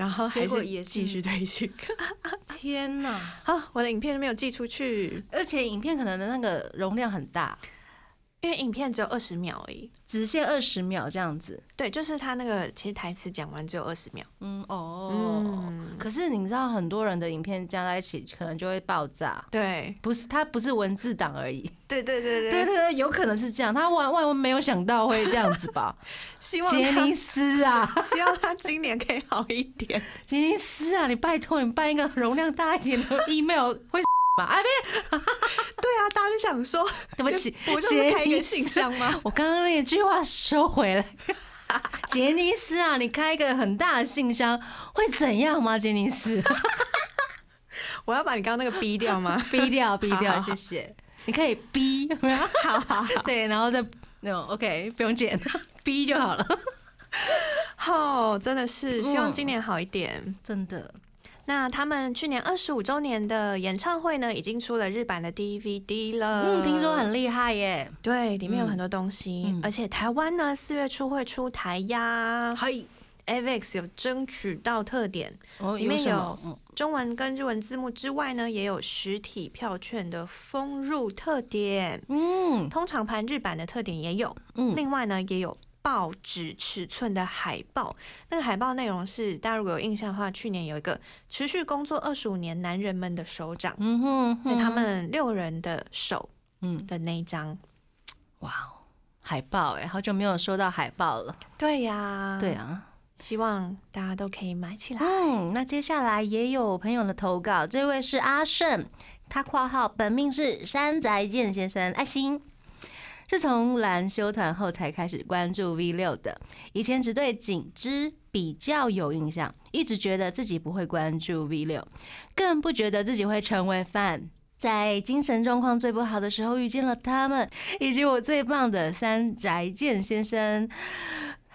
Speaker 2: 然后还是继续推行。
Speaker 1: 天哪！
Speaker 2: 啊，我的影片没有寄出去，
Speaker 1: 而且影片可能的那个容量很大，
Speaker 2: 因为影片只有二十秒而已。
Speaker 1: 只限二十秒这样子。
Speaker 2: 对，就是他那个其实台词讲完只有二十秒。
Speaker 1: 嗯哦，
Speaker 2: 嗯，
Speaker 1: 可是你知道很多人的影片加在一起可能就会爆炸，
Speaker 2: 对
Speaker 1: 不是它不是文字档而已。
Speaker 2: 对对对
Speaker 1: 对对对，有可能是这样，他万万万没有想到会这样子吧？
Speaker 2: 希望
Speaker 1: 杰尼斯啊，
Speaker 2: 希望他今年可以好一点。
Speaker 1: 杰尼斯啊，你拜托你办一个容量大一点的 email 会吗？哎，不是，
Speaker 2: 对啊，大家就想说，
Speaker 1: 对不起，
Speaker 2: 不就是开一个信箱吗？
Speaker 1: 我刚刚那一句话收回来。杰尼斯啊，你开一个很大的信箱会怎样吗？杰尼斯，
Speaker 2: 我要把你刚刚那个逼掉吗？
Speaker 1: 逼掉，逼掉，
Speaker 2: 好好
Speaker 1: 谢谢。你可以逼，有没有
Speaker 2: 好好好，
Speaker 1: 对，然后再那种 OK，不用剪，逼就好了。
Speaker 2: 好，真的是希望
Speaker 1: 嗯
Speaker 2: 今年好一点。
Speaker 1: 真的，
Speaker 2: 那他们去年二十五周年的演唱会呢，已经出了日版的 DVD 了。
Speaker 1: 嗯，听说很厉害耶。
Speaker 2: 对，里面有很多东西，
Speaker 1: 嗯。
Speaker 2: 而且台湾呢四月初会出台呀。
Speaker 1: 嗨
Speaker 2: ，，AVEX 有争取到特点，
Speaker 1: 哦，
Speaker 2: 里面有中文跟日文字幕之外呢，也有实体票券的封入特点，
Speaker 1: 嗯。
Speaker 2: 通常盘日版的特点也有，
Speaker 1: 嗯。
Speaker 2: 另外呢也有。报纸尺寸的海报，那个海报内容是大家如果有印象的话，去年有一个持续工作二十五年男人们的手掌，
Speaker 1: 嗯哼，
Speaker 2: 所以他们六人的手
Speaker 1: 嗯，
Speaker 2: 的那一张。
Speaker 1: 哇哦，海报哎，好久没有收到海报了。
Speaker 2: 对呀，
Speaker 1: 对，啊，
Speaker 2: 希望大家都可以买起来。
Speaker 1: 嗯，那接下来也有朋友的投稿，这位是阿胜，他括号本命是山宅健先生，爱心。是从蓝修团后才开始关注 V 六的，以前只对景之比较有印象，一直觉得自己不会关注 V 六，更不觉得自己会成为 fan。在精神状况最不好的时候遇见了他们，以及我最棒的三宅健先生，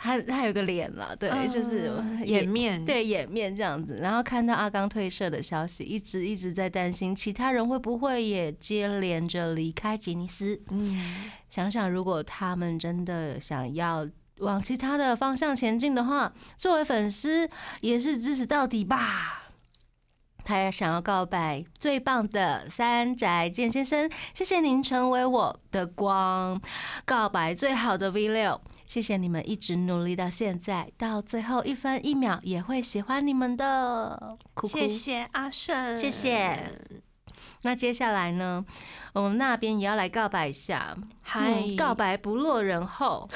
Speaker 1: 他他有个脸嘛，对，就是
Speaker 2: 掩面，
Speaker 1: 对掩面这样子，然后看到阿刚退社的消息，一直一直在担心其他人会不会也接连着离开吉尼斯。
Speaker 2: 嗯，
Speaker 1: 想想如果他们真的想要往其他的方向前进的话，作为粉丝也是支持到底吧。他也想要告白最棒的三宅健先生，谢谢您成为我的光，告白最好的 V 六，谢谢你们一直努力到现在，到最后一分一秒也会喜欢你们的，哭哭。
Speaker 2: 谢谢阿胜，
Speaker 1: 谢谢。那接下来呢，我们那边也要来告白一下，
Speaker 2: 嗨。
Speaker 1: 嗯，告白不落人后，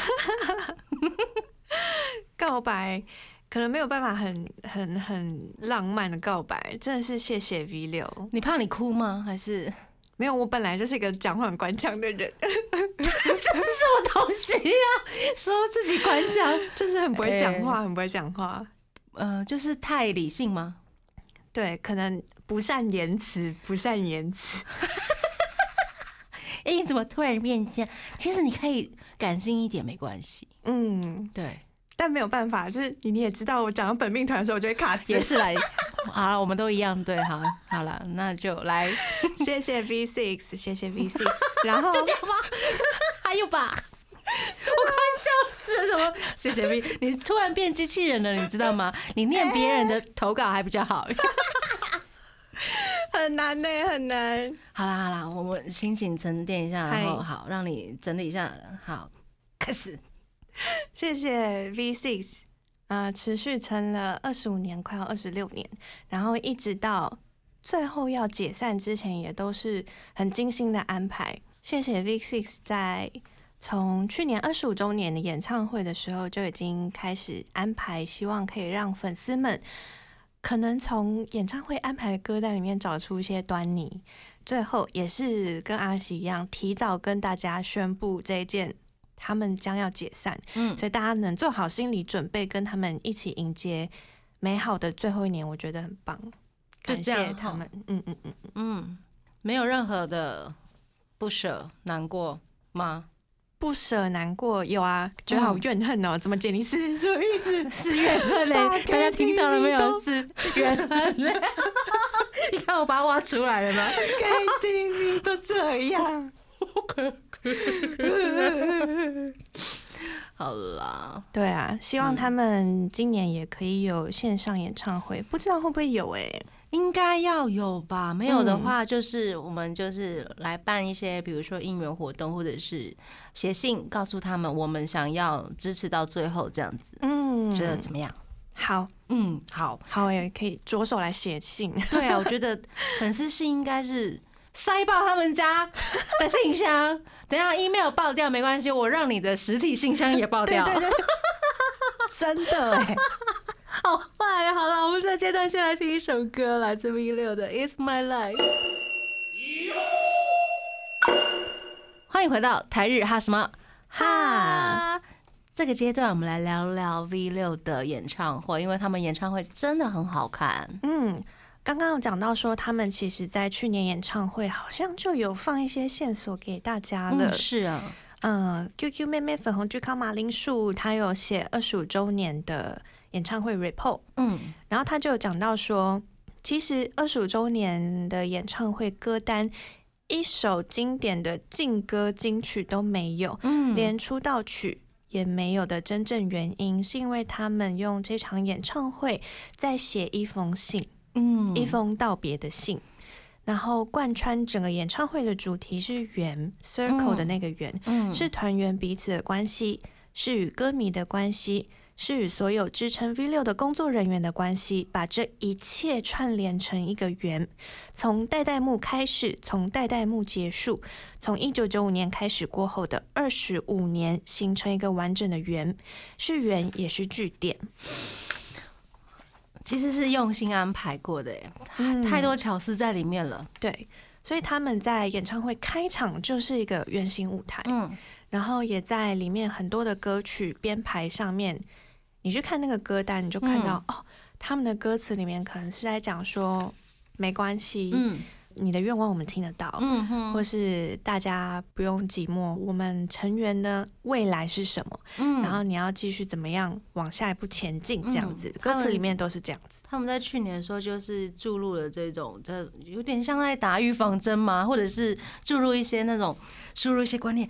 Speaker 2: 告白可能没有办法很很很浪漫的告白，真的是谢谢 V 六。
Speaker 1: 你怕你哭吗？还是
Speaker 2: 没有，我本来就是一个讲话很官腔的人，
Speaker 1: 这是什么东西呀、说自己官腔，
Speaker 2: 就是很不会讲
Speaker 1: 哎
Speaker 2: 话，很不会讲话。
Speaker 1: 呃，就是太理性吗？
Speaker 2: 对，可能不善言辞，不善言辞。
Speaker 1: 哎、你怎么突然变这样？其实你可以感性一点，没关系。
Speaker 2: 嗯，
Speaker 1: 对，
Speaker 2: 但没有办法，就是你你也知道，我讲到本命团的时候，我就会卡 字。
Speaker 1: 也是来，好了，我们都一样，对，好，好了，那就来，
Speaker 2: 谢谢 V Six，谢谢 V Six。然后
Speaker 1: 就这样吗？还有吧？我快笑死了！怎么？谢谢 V，你突然变机器人了，你知道吗？你念别人的投稿还比较好。
Speaker 2: 很难呢，很难。
Speaker 1: 好啦好啦，我们心情沉淀一下，然后好让你整理一下。好，开始。
Speaker 2: 谢谢 V Six，啊，持续撑了二十五年，快要二十六年，然后一直到最后要解散之前，也都是很精心的安排。谢谢 V Six 在从去年二十五周年的演唱会的时候就已经开始安排，希望可以让粉丝们可能从演唱会安排的歌单里面找出一些端倪。最后也是跟阿喜一样，提早跟大家宣布这一件他们将要解散，
Speaker 1: 嗯，
Speaker 2: 所以大家能做好心理准备，跟他们一起迎接美好的最后一年，我觉得很棒。感谢他们，嗯嗯嗯，
Speaker 1: 嗯，没有任何的不舍、难过吗？
Speaker 2: 不舍难过有啊，觉得好怨恨哦，怎么杰尼斯就一直
Speaker 1: 是怨恨嘞，大家听到了没有是怨恨嘞。你看我把它挖出来了吗
Speaker 2: ？KTV 都这样。
Speaker 1: 好啦，
Speaker 2: 对啊，希望他们今年也可以有线上演唱会，不知道会不会有哎、
Speaker 1: 应该要有吧？没有的话，就是我们就是来办一些，比如说应援活动，或者是写信告诉他们，我们想要支持到最后这样子，
Speaker 2: 嗯，
Speaker 1: 觉得怎么样？
Speaker 2: 好。
Speaker 1: 嗯，好，
Speaker 2: 好也可以着手来写信。
Speaker 1: 对啊，我觉得粉丝信应该是塞爆他们家的信箱。等一下 email 爆掉没关系，我让你的实体信箱也爆掉。
Speaker 2: 对对对，真的哎、
Speaker 1: 好坏，好了，我们这阶段先来听一首歌，来自 V 六的《It's My Life》。欢迎回到台日哈什么
Speaker 2: 哈。
Speaker 1: 这个阶段，我们来聊聊 V 六的演唱会，因为他们演唱会真的很好看。
Speaker 2: 嗯，刚刚有讲到说，他们其实在去年演唱会好像就有放一些线索给大家了。
Speaker 1: 嗯，是啊，
Speaker 2: 嗯，QQ 妹妹粉红巨康马铃薯，他有写二十五周年的演唱会 report，
Speaker 1: 嗯
Speaker 2: 然后他就有讲到说，其实二十五周年的演唱会歌单。一首经典的劲歌金曲都没有，
Speaker 1: 嗯，
Speaker 2: 连出道曲也没有的真正原因，是因为他们用这场演唱会在写一封信，
Speaker 1: 嗯。
Speaker 2: 一封道别的信，然后贯穿整个演唱会的主题是圆 circle 的那个圆，
Speaker 1: 嗯
Speaker 2: 是团圆彼此的关系，是与歌迷的关系，是与所有支撑 V 六的工作人员的关系，把这一切串联成一个圆，从代代木开始，从代代木结束，从一九九五年开始过后的二十五年，形成一个完整的圆，是圆也是句点。
Speaker 1: 其实是用心安排过的，太多巧思在里面了。
Speaker 2: 对，所以他们在演唱会开场就是一个圆形舞台，
Speaker 1: 嗯。
Speaker 2: 然后也在里面很多的歌曲编排上面，你去看那个歌单，你就看到、哦，他们的歌词里面可能是在讲说没关系，
Speaker 1: 嗯
Speaker 2: 你的愿望我们听得到，
Speaker 1: 嗯哼
Speaker 2: 或是大家不用寂寞，我们成员的未来是什么，
Speaker 1: 嗯
Speaker 2: 然后你要继续怎么样往下一步前进，这样子，
Speaker 1: 嗯
Speaker 2: 歌词里面都是这样子。
Speaker 1: 他们在去年的时候就是注入了这种，这有点像在打预防针吗？或者是注入一些那种输入一些观念，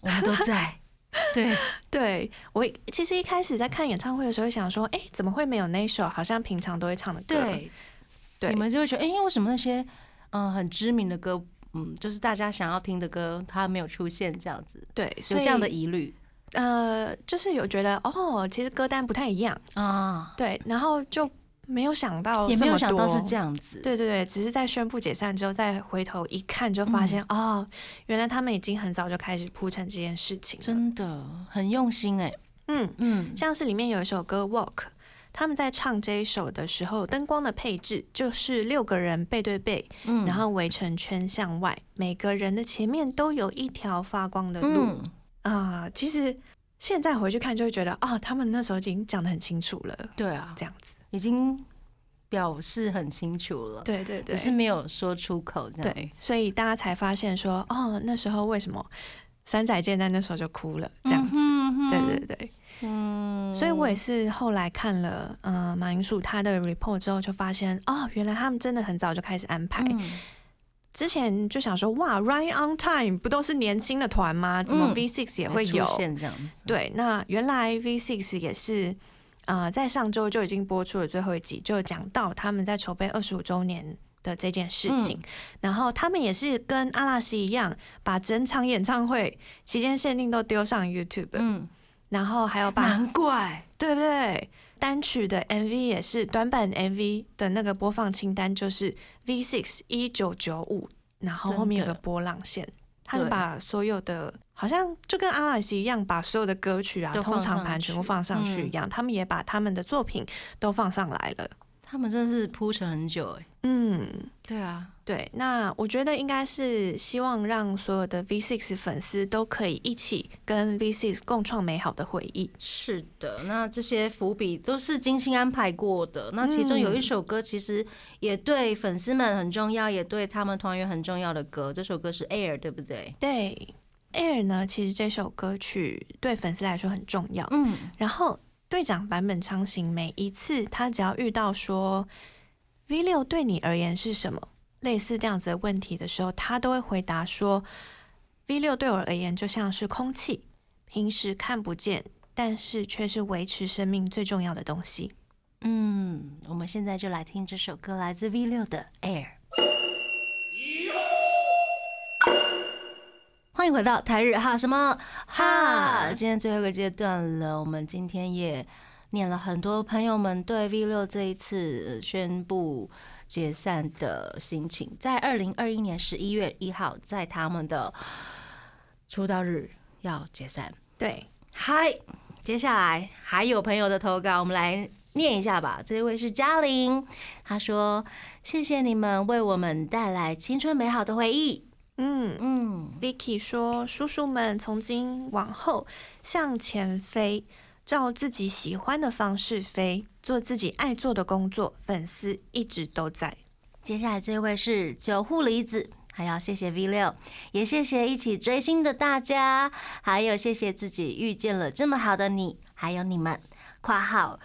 Speaker 1: 我们都在。对，
Speaker 2: 对我其实一开始在看演唱会的时候，想说，哎、怎么会没有那一首好像平常都会唱的歌？
Speaker 1: 对，
Speaker 2: 对
Speaker 1: 你们就会觉得，哎、为什么那些嗯、呃很知名的歌，嗯，就是大家想要听的歌，它没有出现这样子，
Speaker 2: 对，所以
Speaker 1: 有这样的疑虑
Speaker 2: 呃，就是有觉得哦，其实歌单不太一样，
Speaker 1: 啊，
Speaker 2: 对，然后就没有想到
Speaker 1: 也没有想到是这样子。
Speaker 2: 对对对，只是在宣布解散之后，再回头一看，就发
Speaker 1: 嗯
Speaker 2: 现、哦，原来他们已经很早就开始铺陈这件事情。
Speaker 1: 真的很用心哎、
Speaker 2: 嗯，
Speaker 1: 嗯，
Speaker 2: 像是里面有一首歌《Walk》，他们在唱这一首的时候，灯光的配置就是六个人背对背，
Speaker 1: 嗯。
Speaker 2: 然后围成圈向外，每个人的前面都有一条发光的路。
Speaker 1: 嗯，
Speaker 2: 啊、其实现在回去看，就会觉得哦，他们那时候已经讲的很清楚了，
Speaker 1: 对啊，
Speaker 2: 这样子。
Speaker 1: 已经表示很清楚了，
Speaker 2: 对对对，
Speaker 1: 只是没有说出口这样。
Speaker 2: 对，所以大家才发现说，哦，那时候为什么山仔健在那时候就哭了，这样子。
Speaker 1: 嗯
Speaker 2: 对对，对，
Speaker 1: 嗯，
Speaker 2: 所以我也是后来看了呃马铃薯他的 report 之后，就发现哦，原来他们真的很早就开始安排。
Speaker 1: 嗯
Speaker 2: 之前就想说，哇，Right on Time 不都是年轻的团吗？怎么
Speaker 1: 嗯
Speaker 2: V Six 也
Speaker 1: 会
Speaker 2: 会有？
Speaker 1: 出现这样子。
Speaker 2: 对，那原来 V Six 也是，呃，在上周就已经播出了最后一集，就讲到他们在筹备二十五周年的这件事情。然后他们也是跟阿拉西一样，把整场演唱会期间限定都丢上 YouTube，、
Speaker 1: 嗯，
Speaker 2: 然后还有把
Speaker 1: 难怪，
Speaker 2: 对不对？单曲的 MV 也是短版 MV 的那个播放清单，就是 V Six 一九九五，然后后面有个波浪线，他们把所有的好像就跟阿拉西一样，把所有的歌曲啊、通常盘全部放上去
Speaker 1: 嗯。
Speaker 2: 一样，他们也把他们的作品都放上来了。
Speaker 1: 他们真的是铺陈很久哎。
Speaker 2: 嗯，
Speaker 1: 对啊，
Speaker 2: 对，那我觉得应该是希望让所有的 V6 粉丝都可以一起跟 V6 共创美好的回忆。
Speaker 1: 是的，那这些伏笔都是精心安排过的。那其中有一
Speaker 2: 嗯
Speaker 1: 首歌，其实也对粉丝们很重要，也对他们团员很重要的歌。这首歌是《Air》，对不对？
Speaker 2: 对，Air 呢，其实这首歌曲对粉丝来说很重要。
Speaker 1: 嗯，
Speaker 2: 然后队长版本昌行每一次他只要遇到说 V 六对你而言是什么，类似这样子的问题的时候，他都会回答说 V 六对我而言就像是空气，平时看不见，但是却是维持生命最重要的东西。
Speaker 1: 嗯，我们现在就来听这首歌，来自 V 六的《Air》。欢迎回到台日哈什么哈？今天最后一个阶段了，我们今天也念了很多朋友们对 V 六这一次宣布解散的心情，在二零二一年十一月一号，在他们的出道日要解散。
Speaker 2: 对，
Speaker 1: 嗨，接下来还有朋友的投稿，我们来念一下吧。这位是嘉玲，她说：“谢谢你们为我们带来青春美好的回忆。
Speaker 2: 嗯”
Speaker 1: 嗯
Speaker 2: ，Vicky 说：“叔叔们从今往后向前飞，照自己喜欢的方式飞，做自己爱做的工作。粉丝一直都在。
Speaker 1: 接下来这位是九户离子。还要谢谢 V 六，也谢谢一起追星的大家，还有谢谢自己遇见了这么好的你，还有你们（括号），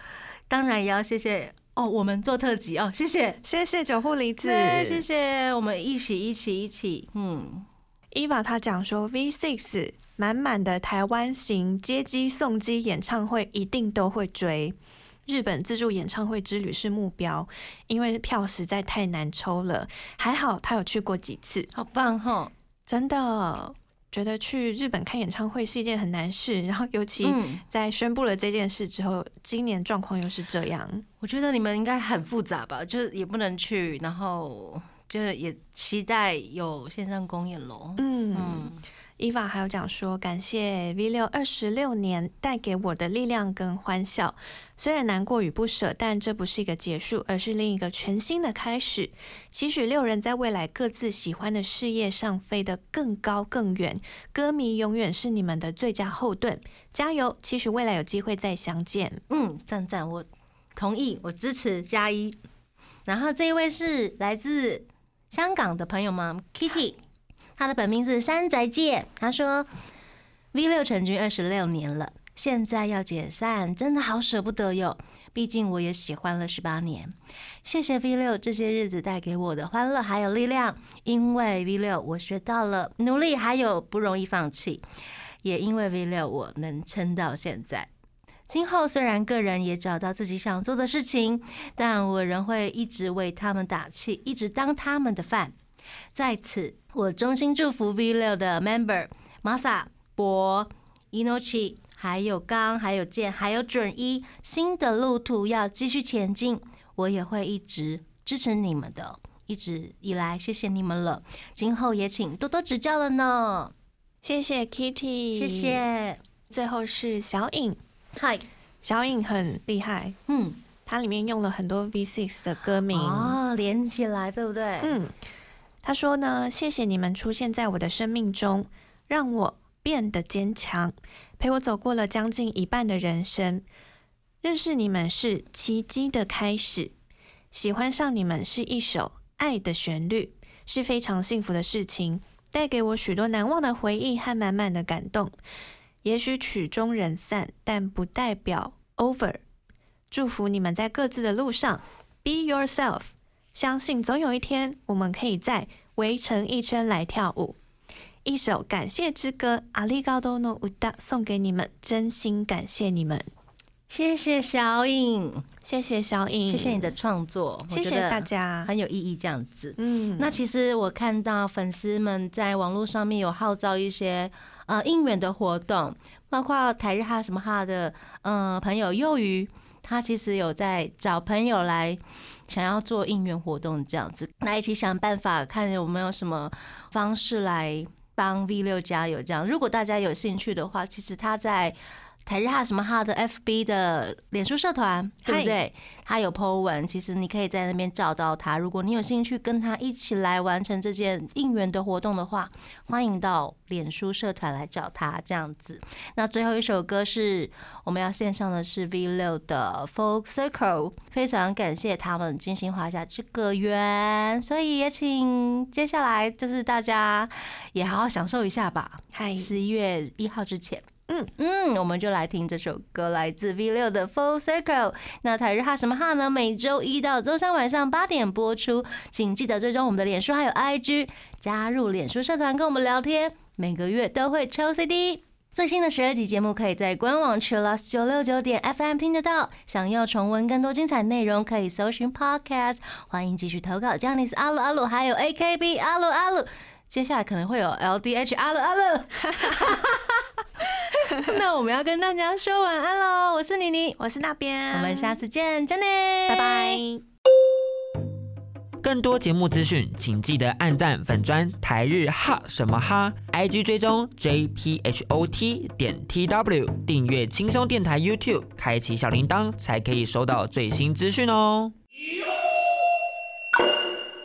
Speaker 1: 当然也要谢谢哦，我们做特辑哦，谢谢，
Speaker 2: 谢谢九户离子，
Speaker 1: 谢谢，我们一起一起一起，嗯
Speaker 2: ，Eva 她讲说，V6 满满的台湾型接机送机演唱会一定都会追。日本自助演唱会之旅是目标，因为票实在太难抽了。还好他有去过几次，
Speaker 1: 好棒哈，
Speaker 2: 真的觉得去日本看演唱会是一件很难事。然后尤其
Speaker 1: 嗯。
Speaker 2: 在宣布了这件事之后，今年状况又是这样。
Speaker 1: 我觉得你们应该很复杂吧，就是也不能去，然后就是也期待有线上公演喽。
Speaker 2: 嗯
Speaker 1: 嗯，
Speaker 2: 伊娃还有讲说，感谢 V 六二十六年带给我的力量跟欢笑。虽然难过与不舍，但这不是一个结束，而是另一个全新的开始。期许六人在未来各自喜欢的事业上飞得更高更远。歌迷永远是你们的最佳后盾，加油！期许未来有机会再相见。
Speaker 1: 嗯，赞赞，我同意，我支持加一。然后这一位是来自香港的朋友们，Kitty，他的本名是山宅介，他说 V 六成军二十六年了。现在要解散，真的好舍不得哟。毕竟我也喜欢了十八年。谢谢 V 六这些日子带给我的欢乐还有力量，因为 V 六我学到了努力，还有不容易放弃。也因为 V 六我能撑到现在。今后虽然个人也找到自己想做的事情，但我仍会一直为他们打气，一直当他们的饭。在此，我衷心祝福 V 六的 member Masa、博、Inochi，还有刚、还有健、还有准一，新的路途要继续前进。我也会一直支持你们的，一直以来谢谢你们了。今后也请多多指教了呢，
Speaker 2: 谢谢 Kitty，
Speaker 1: 谢。谢。
Speaker 2: 最后是小颖，
Speaker 1: 嗨，
Speaker 2: 小颖很厉害，
Speaker 1: 嗯，
Speaker 2: 它里面用了很多 V6 的歌名。
Speaker 1: 哦，连起来，对不对？
Speaker 2: 嗯，他说呢，谢谢你们出现在我的生命中，让我变得坚强，陪我走过了将近一半的人生。认识你们是奇迹的开始，喜欢上你们是一首爱的旋律，是非常幸福的事情，带给我许多难忘的回忆和满满的感动。也许曲终人散，但不代表 over。祝福你们在各自的路上，be yourself。相信总有一天，我们可以在围成一圈来跳舞。一首感谢之歌《阿里高多诺乌达》送给你们，真心感谢你们，
Speaker 1: 谢谢小颖，
Speaker 2: 谢谢小颖，
Speaker 1: 谢谢你的创作，
Speaker 2: 谢谢大家。
Speaker 1: 很有意义。这样子，
Speaker 2: 嗯，
Speaker 1: 那其实我看到粉丝们在网络上面有号召一些呃应援的活动，包括台日哈什么哈的呃朋友幼鱼，他其实有在找朋友来想要做应援活动这样子，那一起想办法看有没有什么方式来帮 V 六加油。这样，如果大家有兴趣的话，其实他在。台日哈什么哈的 FB 的脸书社团，对不对？他有 po 文，其实你可以在那边找到他。如果你有兴趣跟他一起来完成这件应援的活动的话，欢迎到脸书社团来找他。这样子，那最后一首歌是我们要献上的是 V 六的 Folk Circle，非常感谢他们精心画下这个圆，所以也请接下来就是大家也好好享受一下吧。
Speaker 2: 嗨，
Speaker 1: 十一月一号之前。
Speaker 2: 嗯
Speaker 1: 嗯，我们就来听这首歌，来自 V 六的 Full Circle。那台日哈什么哈呢？每周一到周三晚上八点播出，请记得追踪我们的脸书还有 IG，加入脸书社团跟我们聊天，每个月都会抽 CD。最新的十二集节目可以在官网 Chillus 九六九点 FM 听得到。想要重温更多精彩内容，可以搜寻 Podcast。欢迎继续投稿 j a n i c e 阿鲁阿鲁，还有 AKB 阿鲁阿鲁。接下来可能会有 LDH 阿乐阿乐，那我们要跟大家说晚安喽！我是妮妮，
Speaker 2: 我是那边，
Speaker 1: 我们下次见，真的，
Speaker 2: 拜拜。
Speaker 3: 更多节目资讯，请记得按赞粉砖台日哈什么哈，IG 追踪 JPHOT 点 TW，订阅轻松电台 YouTube，开启小铃铛才可以收到最新资讯哦。